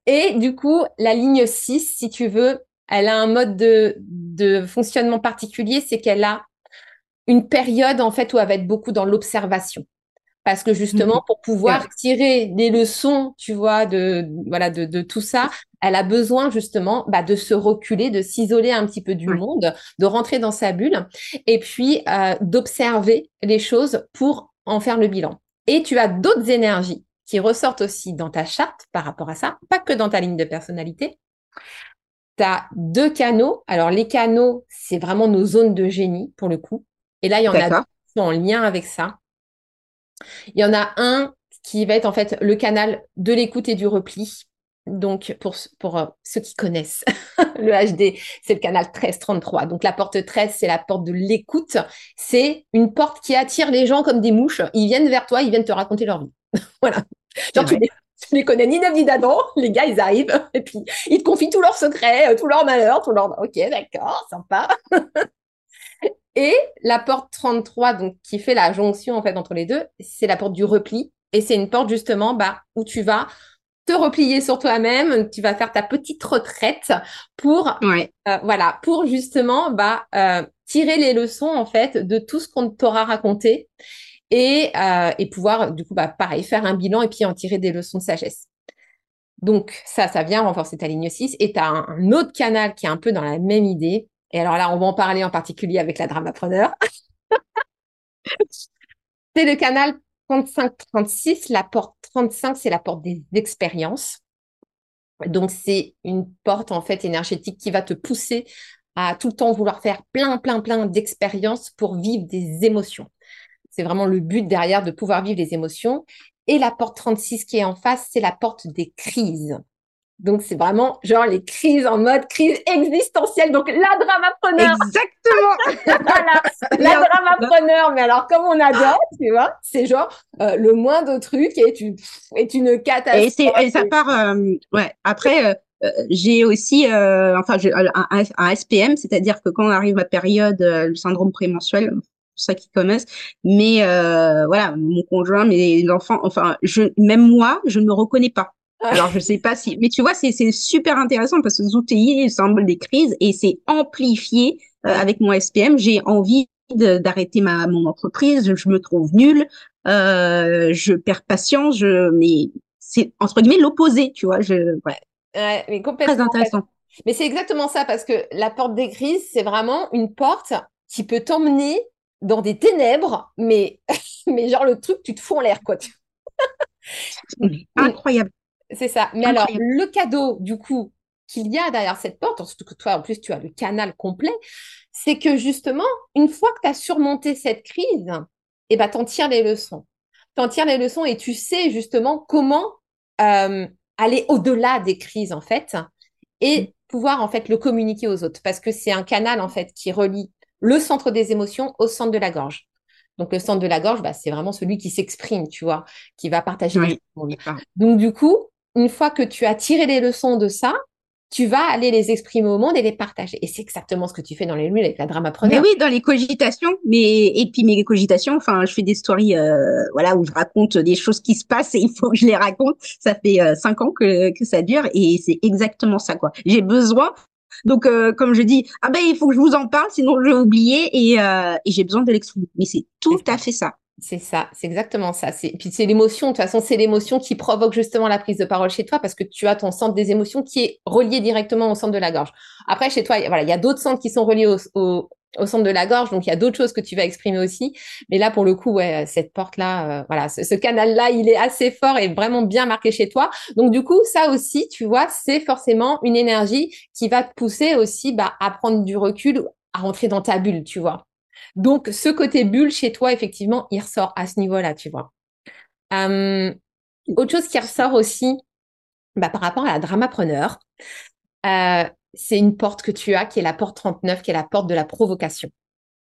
Et du coup, la ligne 6, si tu veux, elle a un mode de, de fonctionnement particulier, c'est qu'elle a une période en fait où elle va être beaucoup dans l'observation. Parce que justement, mhm. pour pouvoir tirer des leçons, tu vois, de voilà de, de tout ça, elle a besoin justement bah, de se reculer, de s'isoler un petit peu du monde, de rentrer dans sa bulle, et puis euh, d'observer les choses pour en faire le bilan. Et tu as d'autres énergies qui ressortent aussi dans ta charte par rapport à ça, pas que dans ta ligne de personnalité. Tu as deux canaux. Alors les canaux, c'est vraiment nos zones de génie pour le coup. Et là, il y en a deux qui sont en lien avec ça. Il y en a un qui va être en fait le canal de l'écoute et du repli. Donc, pour, pour euh, ceux qui connaissent le HD, c'est le canal 1333. Donc, la porte 13, c'est la porte de l'écoute. C'est une porte qui attire les gens comme des mouches. Ils viennent vers toi, ils viennent te raconter leur vie. voilà. Genre, tu les, les, connais ni David ni d'Adam. Les gars, ils arrivent et puis ils te confient tous leurs secrets, euh, tous leurs malheurs, tout leur. Ok, d'accord, sympa. Et la porte 33, donc qui fait la jonction en fait entre les deux, c'est la porte du repli. Et c'est une porte justement bah, où tu vas te replier sur toi-même, tu vas faire ta petite retraite pour euh, voilà pour justement bah, euh, tirer les leçons en fait de tout ce qu'on t'aura raconté et, euh, et pouvoir du coup bah, pareil faire un bilan et puis en tirer des leçons de sagesse. Donc ça, ça vient renforcer ta ligne 6 et tu as un autre canal qui est un peu dans la même idée et alors là, on va en parler en particulier avec la dramapreneur. c'est le canal 35-36. La porte 35, c'est la porte des expériences. Donc, c'est une porte, en fait, énergétique qui va te pousser à tout le temps vouloir faire plein, plein, plein d'expériences pour vivre des émotions. C'est vraiment le but derrière de pouvoir vivre les émotions. Et la porte 36 qui est en face, c'est la porte des crises. Donc, c'est vraiment genre les crises en mode crise existentielle. Donc, la dramapreneur. Exactement. voilà. La dramapreneur. Mais alors, comme on adore, tu vois, c'est genre euh, le moindre truc est une, est une catastrophe. Et, ça part, euh, ouais. Après, euh, j'ai aussi, enfin, un, un, SPM, c'est-à-dire que quand on arrive à période, le syndrome prémenstruel, ça qui connaissent. Mais voilà, mon conjoint, mes enfants, enfin, je, même moi, je ne me reconnais pas. Alors, je sais pas si, mais tu vois, c'est super intéressant parce que Zouti est le symbole des crises et c'est amplifié euh, avec mon SPM. J'ai envie d'arrêter ma mon entreprise, je, me trouve nulle, euh, je perds patience, je, mais c'est entre guillemets l'opposé, tu vois. Je, ouais. ouais mais complètement. Très intéressant. Mais c'est exactement ça parce que la porte des crises, c'est vraiment une porte qui peut t'emmener dans des ténèbres, mais mais genre le truc, tu te fous en l'air, quoi. Incroyable. C'est ça. Mais alors, le cadeau, du coup, qu'il y a derrière cette porte, surtout que toi, en plus, tu as le canal complet, c'est que justement, une fois que tu as surmonté cette crise, eh ben, t'en tires les leçons. T'en tires les leçons et tu sais justement comment euh, aller au-delà des crises, en fait, et mm. pouvoir, en fait, le communiquer aux autres. Parce que c'est un canal, en fait, qui relie le centre des émotions au centre de la gorge. Donc, le centre de la gorge, bah, c'est vraiment celui qui s'exprime, tu vois, qui va partager. Oui. Donc, du coup, une fois que tu as tiré les leçons de ça, tu vas aller les exprimer au monde et les partager. Et c'est exactement ce que tu fais dans les lunes avec la dramapreneur. Mais oui, dans les cogitations. Mais et puis mes cogitations, enfin, je fais des stories, euh, voilà, où je raconte des choses qui se passent et il faut que je les raconte. Ça fait euh, cinq ans que que ça dure et c'est exactement ça, quoi. J'ai besoin. Donc, euh, comme je dis, ah ben il faut que je vous en parle, sinon je vais oublier et, et j'ai besoin de l'exprimer. Mais c'est tout à fait ça. C'est ça, c'est exactement ça. C'est puis c'est l'émotion. De toute façon, c'est l'émotion qui provoque justement la prise de parole chez toi parce que tu as ton centre des émotions qui est relié directement au centre de la gorge. Après, chez toi, voilà, il y a d'autres centres qui sont reliés au, au, centre de la gorge, donc il y a d'autres choses que tu vas exprimer aussi. Mais là, pour le coup, ouais, cette porte-là, euh, voilà, ce, canal-là, il est assez fort et vraiment bien marqué chez toi. Donc du coup, ça aussi, tu vois, c'est forcément une énergie qui va te pousser aussi bah, à prendre du recul, à rentrer dans ta bulle, tu vois. Donc, ce côté bulle chez toi, effectivement, il ressort à ce niveau-là, tu vois. Euh, autre chose qui ressort aussi, bah, par rapport à la dramapreneur, euh, c'est une porte que tu as qui est la porte 39, qui est la porte de la provocation.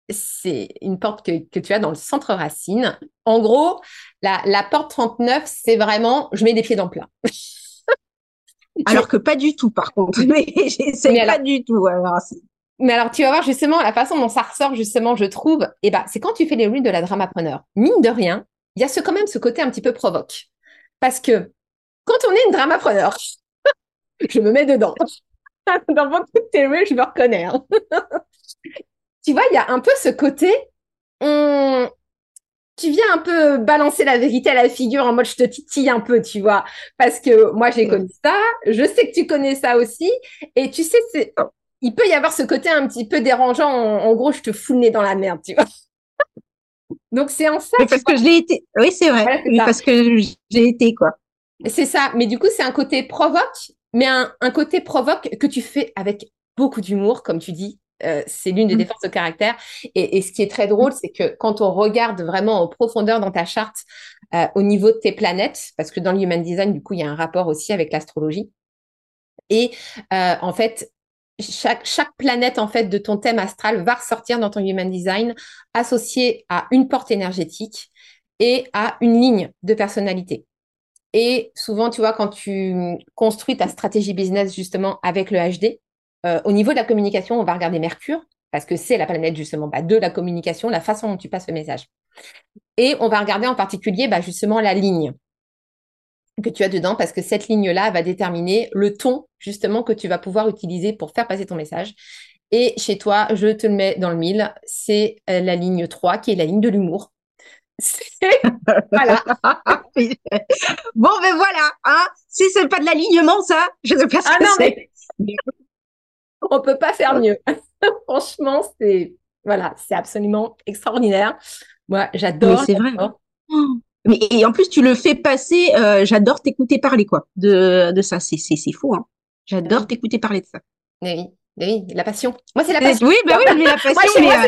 C'est une porte que, tu as dans le centre racine. En gros, la, la porte 39, c'est vraiment je mets des pieds dans le plat. alors que pas du tout, par contre. Mais c'est pas du tout. Mais alors, tu vas voir justement la façon dont ça ressort, justement, je trouve, et eh ben, c'est quand tu fais les reels de la dramapreneur. Mine de rien, il y a ce, quand même ce côté un petit peu provoque. Parce que quand on est une dramapreneur, je me mets dedans. Dans beaucoup de tes reels, je me reconnais. Hein. tu vois, il y a un peu ce côté, on, tu viens un peu balancer la vérité à la figure en mode je te titille un peu, tu vois. Parce que moi, j'ai connu ça, je sais que tu connais ça aussi. Et tu sais, c'est, il peut y avoir ce côté un petit peu dérangeant. En, gros, je te fous le nez dans la merde, tu vois. Donc, c'est en ça. parce que je l'ai été. Oui, c'est vrai. parce que j'ai été, quoi. C'est ça. Mais du coup, c'est un côté provoque, mais un, un côté provoque que tu fais avec beaucoup d'humour, comme tu dis, euh, c'est l'une des mmh. défenses de caractère. Et, ce qui est très drôle, c'est que quand on regarde vraiment en profondeur dans ta charte, euh, au niveau de tes planètes, parce que dans le Human Design, du coup, il y a un rapport aussi avec l'astrologie. Et euh, en fait, chaque, planète en fait de ton thème astral va ressortir dans ton Human Design associé à une porte énergétique et à une ligne de personnalité. Et souvent, tu vois, quand tu construis ta stratégie business justement avec le HD, euh, au niveau de la communication, on va regarder Mercure, parce que c'est la planète justement bah, de la communication, la façon dont tu passes le message. Et on va regarder en particulier bah, justement la ligne que tu as dedans, parce que cette ligne-là va déterminer le ton justement que tu vas pouvoir utiliser pour faire passer ton message. Et chez toi, je te le mets dans le mille, c'est euh, la ligne 3, qui est la ligne de l'humour. voilà. bon, ben voilà. Hein si c'est pas de l'alignement, ça, je ne sais pas ce ah que on peut pas faire mieux. Franchement, c'est voilà, c'est absolument extraordinaire. Moi, j'adore. C'est vrai. Mais et en plus, tu le fais passer. Euh, j'adore t'écouter parler quoi de, de ça. C'est c'est fou. Hein. J'adore t'écouter parler de ça. Oui, oui, la passion. Moi, c'est la passion. Oui, bah oui, mais la passion. mais, euh,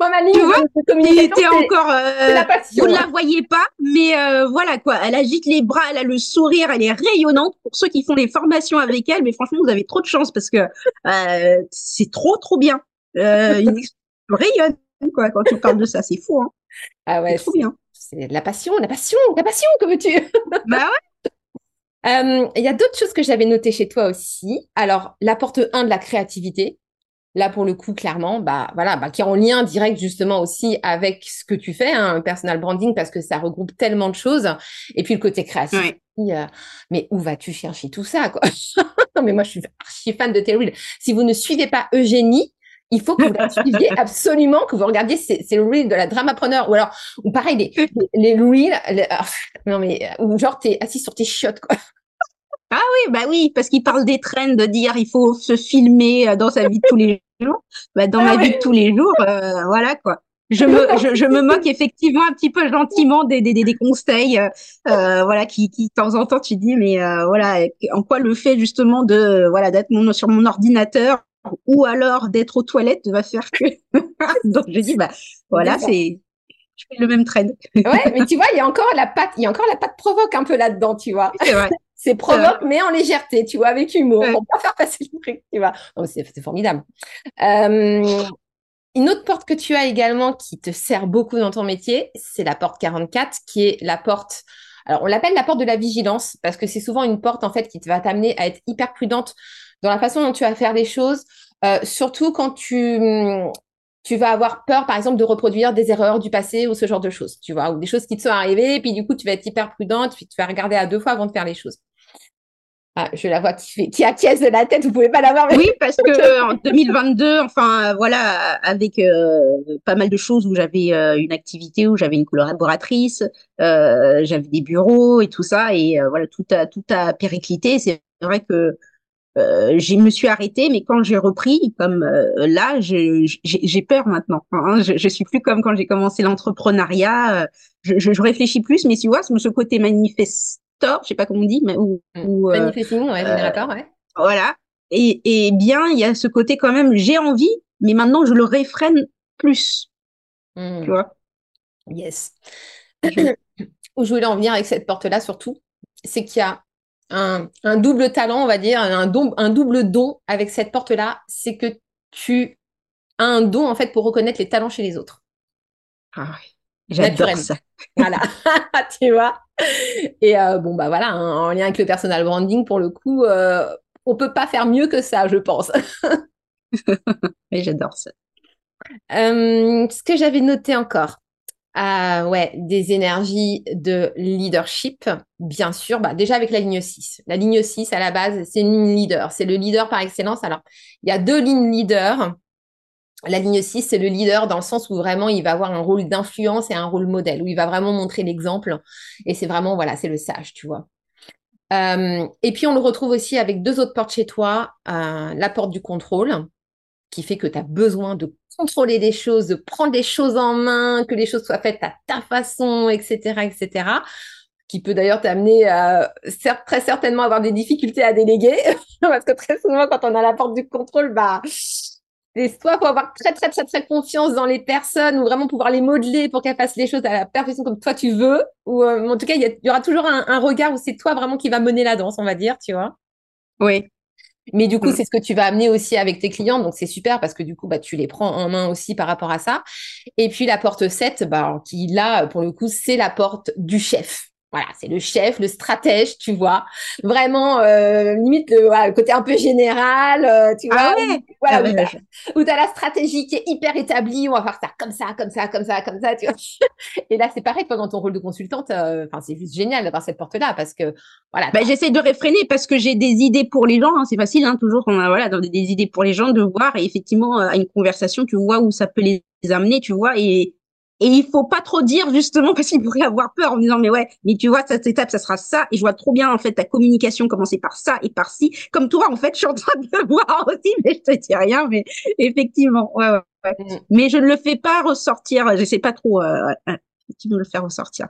tu vois, il était encore. Euh, vous ne la voyez pas, mais euh, voilà quoi. Elle agite les bras, elle a le sourire, elle est rayonnante. Pour ceux qui font des formations avec elle, mais franchement, vous avez trop de chance parce que euh, c'est trop trop bien. Euh, une rayonne quoi quand tu parles de ça, c'est fou. Hein. Ah ouais, c'est trop bien. C'est la passion, la passion, la passion, que veux-tu? Bah ouais. Euh, il y a d'autres choses que j'avais notées chez toi aussi. Alors, la porte 1 de la créativité. Là, pour le coup, clairement, bah voilà, bah, qui est en lien direct justement aussi avec ce que tu fais, hein, un personal branding, parce que ça regroupe tellement de choses. Et puis le côté créatif. Euh, mais où vas-tu chercher tout ça, quoi? Non, mais moi, je suis archi fan de tes Si vous ne suivez pas Eugénie, il faut que vous la suiviez absolument, que vous regardiez ces, ces reels de la dramapreneur, ou alors, ou pareil, les, les reels, ah, non mais, ou genre t'es assis sur tes chiottes, quoi. Ah oui, bah oui, parce qu'il parle des trends, de dire il faut se filmer euh, dans sa vie de tous les jours. Bah, dans ah ma vie de tous les jours, euh, voilà quoi. Je me, je, je, me moque effectivement un petit peu gentiment des, des, des conseils, euh, euh, voilà, qui, qui de temps en temps tu dis, mais voilà, en quoi le fait justement de, voilà, d'être sur mon ordinateur ou alors d'être aux toilettes va faire que. Donc je dis, bah voilà, c'est, je fais le même trend. ouais, mais tu vois, il y a encore la patte, il y a encore la patte provoque un peu là-dedans, tu vois. C'est vrai. C'est provoque, mais en légèreté, tu vois, avec humour, pour pas faire passer le truc, tu vois. C'est formidable. Euh, une autre porte que tu as également qui te sert beaucoup dans ton métier, c'est la porte 44, qui est la porte. Alors, on l'appelle la porte de la vigilance parce que c'est souvent une porte en fait qui te va t'amener à être hyper prudente dans la façon dont tu vas faire les choses, euh, surtout quand tu tu vas avoir peur, par exemple, de reproduire des erreurs du passé ou ce genre de choses, tu vois, ou des choses qui te sont arrivées, et puis du coup, tu vas être hyper prudente, puis tu vas regarder à deux fois avant de faire les choses. Ah, je la vois qui, fait, qui acquiesce de la tête, vous pouvez pas la voir. Mais... Oui, parce que en 2022, enfin voilà, avec euh, pas mal de choses où j'avais euh, une activité, où j'avais une collaboratrice, euh, j'avais des bureaux et tout ça, et voilà, tout a tout a périclité. C'est vrai que je me suis arrêtée, mais quand j'ai repris, comme là, j'ai peur maintenant. Hein, je, je suis plus comme quand j'ai commencé l'entrepreneuriat. Je, je, réfléchis plus, mais tu vois, ce côté manifeste je sais pas comment on dit, mais ou, mm. ou euh, ouais, générateur, ouais. Voilà. Et, et bien, il y a ce côté quand même, j'ai envie, mais maintenant je le réfrène plus. Tu vois? Yes. Où je voulais en venir avec cette porte-là, surtout, c'est qu'il y a un, double talent, on va dire, un, don, un double don avec cette porte-là, c'est que tu as un don, en fait, pour reconnaître les talents chez les autres. Ah J'adore ça. voilà, tu vois? Et euh, bon, bah voilà, hein, en lien avec le personal branding, pour le coup, euh, on peut pas faire mieux que ça, je pense. Mais j'adore ça. Euh, ce que j'avais noté encore, ah ouais, des énergies de leadership, bien sûr. Bah, déjà avec la ligne 6. La ligne 6, à la base, c'est une ligne leader. C'est le leader par excellence. Alors, il y a deux lignes leaders. La ligne 6, c'est le leader dans le sens où vraiment il va avoir un rôle d'influence et un rôle modèle, où il va vraiment montrer l'exemple. Et c'est vraiment, voilà, c'est le sage, tu vois. Euh, et puis on le retrouve aussi avec deux autres portes chez toi, euh, la porte du contrôle, qui fait que tu as besoin de contrôler des choses, de prendre les choses en main, que les choses soient faites à ta façon, etc., etc., qui peut d'ailleurs t'amener à très certainement avoir des difficultés à déléguer, parce que très souvent quand on a la porte du contrôle, bah c'est soit faut avoir très très très très confiance dans les personnes ou vraiment pouvoir les modeler pour qu'elles fassent les choses à la perfection comme toi tu veux ou euh, en tout cas il y, aura toujours un, regard où c'est toi vraiment qui va mener la danse on va dire tu vois oui mais du coup mm. c'est ce que tu vas amener aussi avec tes clients donc c'est super parce que du coup bah tu les prends en main aussi par rapport à ça et puis la porte 7 bah qui là pour le coup c'est la porte du chef voilà, c'est le chef, le stratège, tu vois. Vraiment, euh, limite, le, côté un peu général, euh, tu ah vois. Ouais. Voilà, ah où tu as, la stratégie qui est hyper établie, on va faire ça comme ça, comme ça, comme ça, comme ça, tu vois. Et là, c'est pareil, pendant ton rôle de consultante, euh, enfin, c'est juste génial d'avoir cette porte-là parce que, voilà. Bah, J'essaie de réfréner parce que j'ai des idées pour les gens, hein, c'est facile, hein, toujours, on a, voilà, des, des idées pour les gens de voir et effectivement, à une conversation, tu vois où ça peut les amener, tu vois, et et il faut pas trop dire justement parce qu'il pourrait avoir peur en disant mais ouais, mais tu vois cette étape ça sera ça et je vois trop bien en fait ta communication commencer par ça et par ci. Comme toi en fait, je suis en train de le voir aussi, mais je te dis rien. Mais effectivement, ouais, ouais, ouais. Mm. Mais je ne le fais pas ressortir. Je sais pas trop. Euh, tu me le faire ressortir.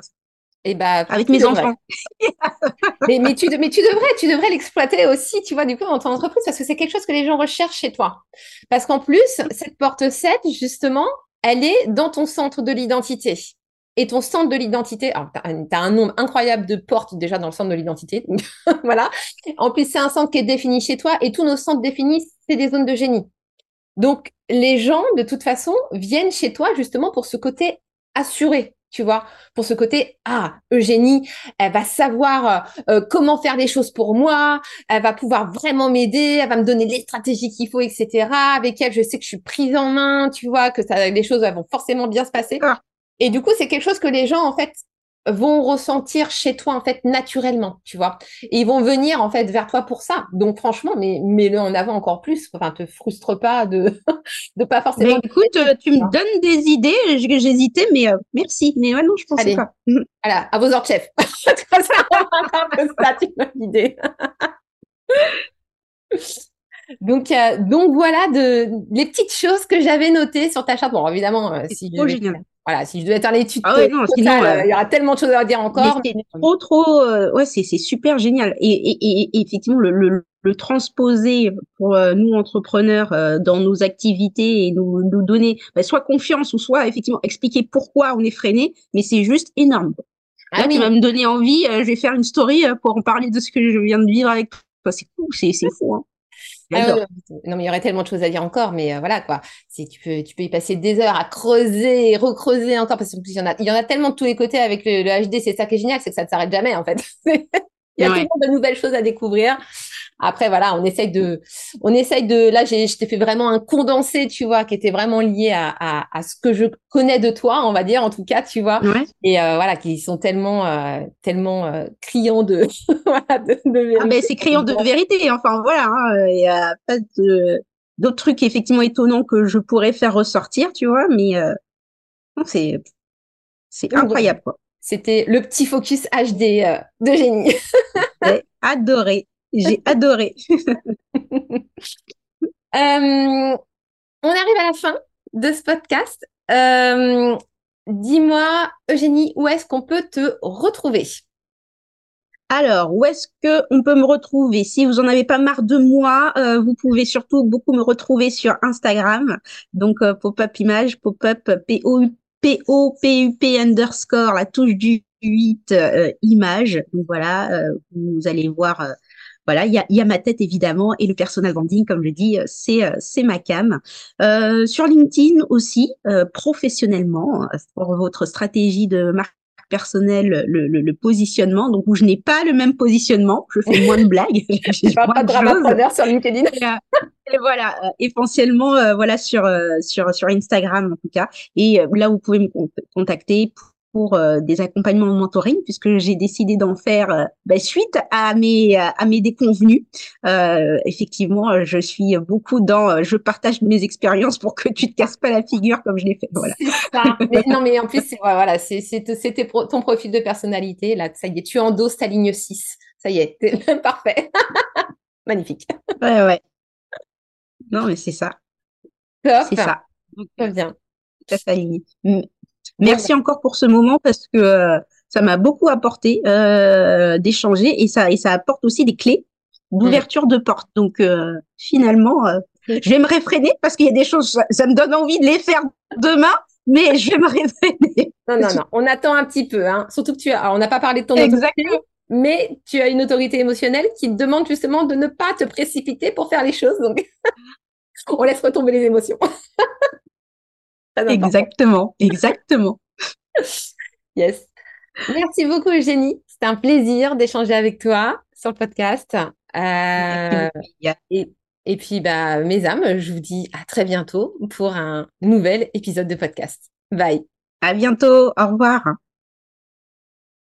Et eh bah, avec mes enfants. mais, mais, tu, mais tu devrais, tu devrais l'exploiter aussi, tu vois, du coup, dans ton entreprise, parce que c'est quelque chose que les gens recherchent chez toi. Parce qu'en plus, cette porte 7, justement, elle est dans ton centre de l'identité. Et ton centre de l'identité, alors tu as, un nombre incroyable de portes déjà dans le centre de l'identité. voilà. En plus, c'est un centre qui est défini chez toi et tous nos centres définis, c'est des zones de génie. Donc, les gens, de toute façon, viennent chez toi justement pour ce côté assuré tu vois, pour ce côté, ah, Eugénie, elle va savoir euh, euh, comment faire les choses pour moi, elle va pouvoir vraiment m'aider, elle va me donner les stratégies qu'il faut, etc. Avec elle, je sais que je suis prise en main, tu vois, que ça, les choses vont forcément bien se passer. Ah. Et du coup, c'est quelque chose que les gens, en fait, vont ressentir chez toi en fait naturellement, tu vois. Et ils vont venir en fait vers toi pour ça. Donc franchement, mais mets-le en avant encore plus. Enfin, te frustre pas de de pas forcément. Mais écoute, tu me donnes des idées. J'hésitais, mais euh, merci. Mais ouais, non, je pensais pas. Voilà, à vos ordres, chef. ça, tu idée. donc, euh, donc voilà de les petites choses que j'avais notées sur ta charte. Bon, évidemment, euh, si trop génial voilà, si je devais faire l'étude, ah ouais, euh, il y aura tellement de choses à dire encore. C'est trop, trop, euh, ouais, c'est super génial. Et, et, et, effectivement, le, le, le, transposer pour euh, nous entrepreneurs dans nos activités et nous, nous donner bah, soit confiance ou soit effectivement expliquer pourquoi on est freiné, mais c'est juste énorme. Ah Là, tu vas me donner envie. je vais faire une story pour en parler de ce que je viens de vivre avec toi. C'est cool, c'est fou. Hein. Ah non, mais il y aurait tellement de choses à dire encore, mais euh, voilà quoi. Si tu peux, tu peux y passer des heures à creuser, recreuser encore, parce qu'il y en a, il y en a tellement de tous les côtés avec le, le HD. C'est ça qui est génial, c'est que ça ne s'arrête jamais en fait. il y a tellement de nouvelles choses à découvrir. Après, voilà, on essaye de, on essaye de, là, j'ai, je t'ai fait vraiment un condensé, tu vois, qui était vraiment lié à, à, à, ce que je connais de toi, on va dire, en tout cas, tu vois. Et euh, voilà, qui sont tellement, euh, tellement euh, criants de, voilà, de, de vérité. Ah, ben, c'est criant de vérité. Enfin, voilà, hein, il y a pas de, d'autres trucs effectivement étonnants que je pourrais faire ressortir, tu vois, mais euh, c'est, c'est incroyable, quoi. C'était le petit focus HD euh, de génie. adoré. J'ai adoré. Euh, on arrive à la fin de ce podcast. Euh, dis-moi, Eugénie, où est-ce qu'on peut te retrouver? Alors, où est-ce que on peut me retrouver? Si vous en avez pas marre de moi, euh, vous pouvez surtout beaucoup me retrouver sur Instagram. Donc, pop-up image, pop-up P-O-U P-O-P-U-P underscore, la touche du 8 euh, images. Donc voilà, euh, vous allez voir. Euh, voilà, il y a, y a, ma tête évidemment et le personal branding, comme je dis, c'est c'est ma cam. sur LinkedIn aussi, professionnellement, pour votre stratégie de marque personnelle, le, le, le, positionnement, donc où je n'ai pas le même positionnement, je fais moins de blagues. je parle pas de drama sur LinkedIn. Et, voilà, essentiellement, voilà sur sur sur Instagram en tout cas, et là vous pouvez me contacter pour euh, des accompagnements de mentoring puisque j'ai décidé d'en faire euh, bah, suite à mes à mes déconvenus. Euh, effectivement, je suis beaucoup dans je partage mes expériences pour que tu te casses pas la figure comme je l'ai fait. Voilà. Ça. Mais, non, mais en plus, c'est voilà, c'est c'était ton profil de personnalité. Là, ça y est, tu endosses ta ligne 6. Ça y est, parfait. Magnifique. Ouais, ouais. Non, mais c'est ça. C'est ça. Très bien. Ça s'aligne. Merci encore pour ce moment parce que euh, ça m'a beaucoup apporté euh, d'échanger et ça et ça apporte aussi des clés d'ouverture de porte. Donc euh, finalement, je vais me réfréner parce qu'il y a des choses, ça, me donne envie de les faire demain, mais je vais me réfréner. Non, non, non, on attend un petit peu. Hein. Surtout que tu as, on n'a pas parlé de ton Exactement. Mais tu as une autorité émotionnelle qui te demande justement de ne pas te précipiter pour faire les choses. Donc, on laisse retomber les émotions. Exactement, exactement. yes. Merci beaucoup, Eugénie. C'était un plaisir d'échanger avec toi sur le podcast. Euh, et, et, puis, bah, mes âmes, je vous dis à très bientôt pour un nouvel épisode de podcast. Bye. À bientôt. Au revoir.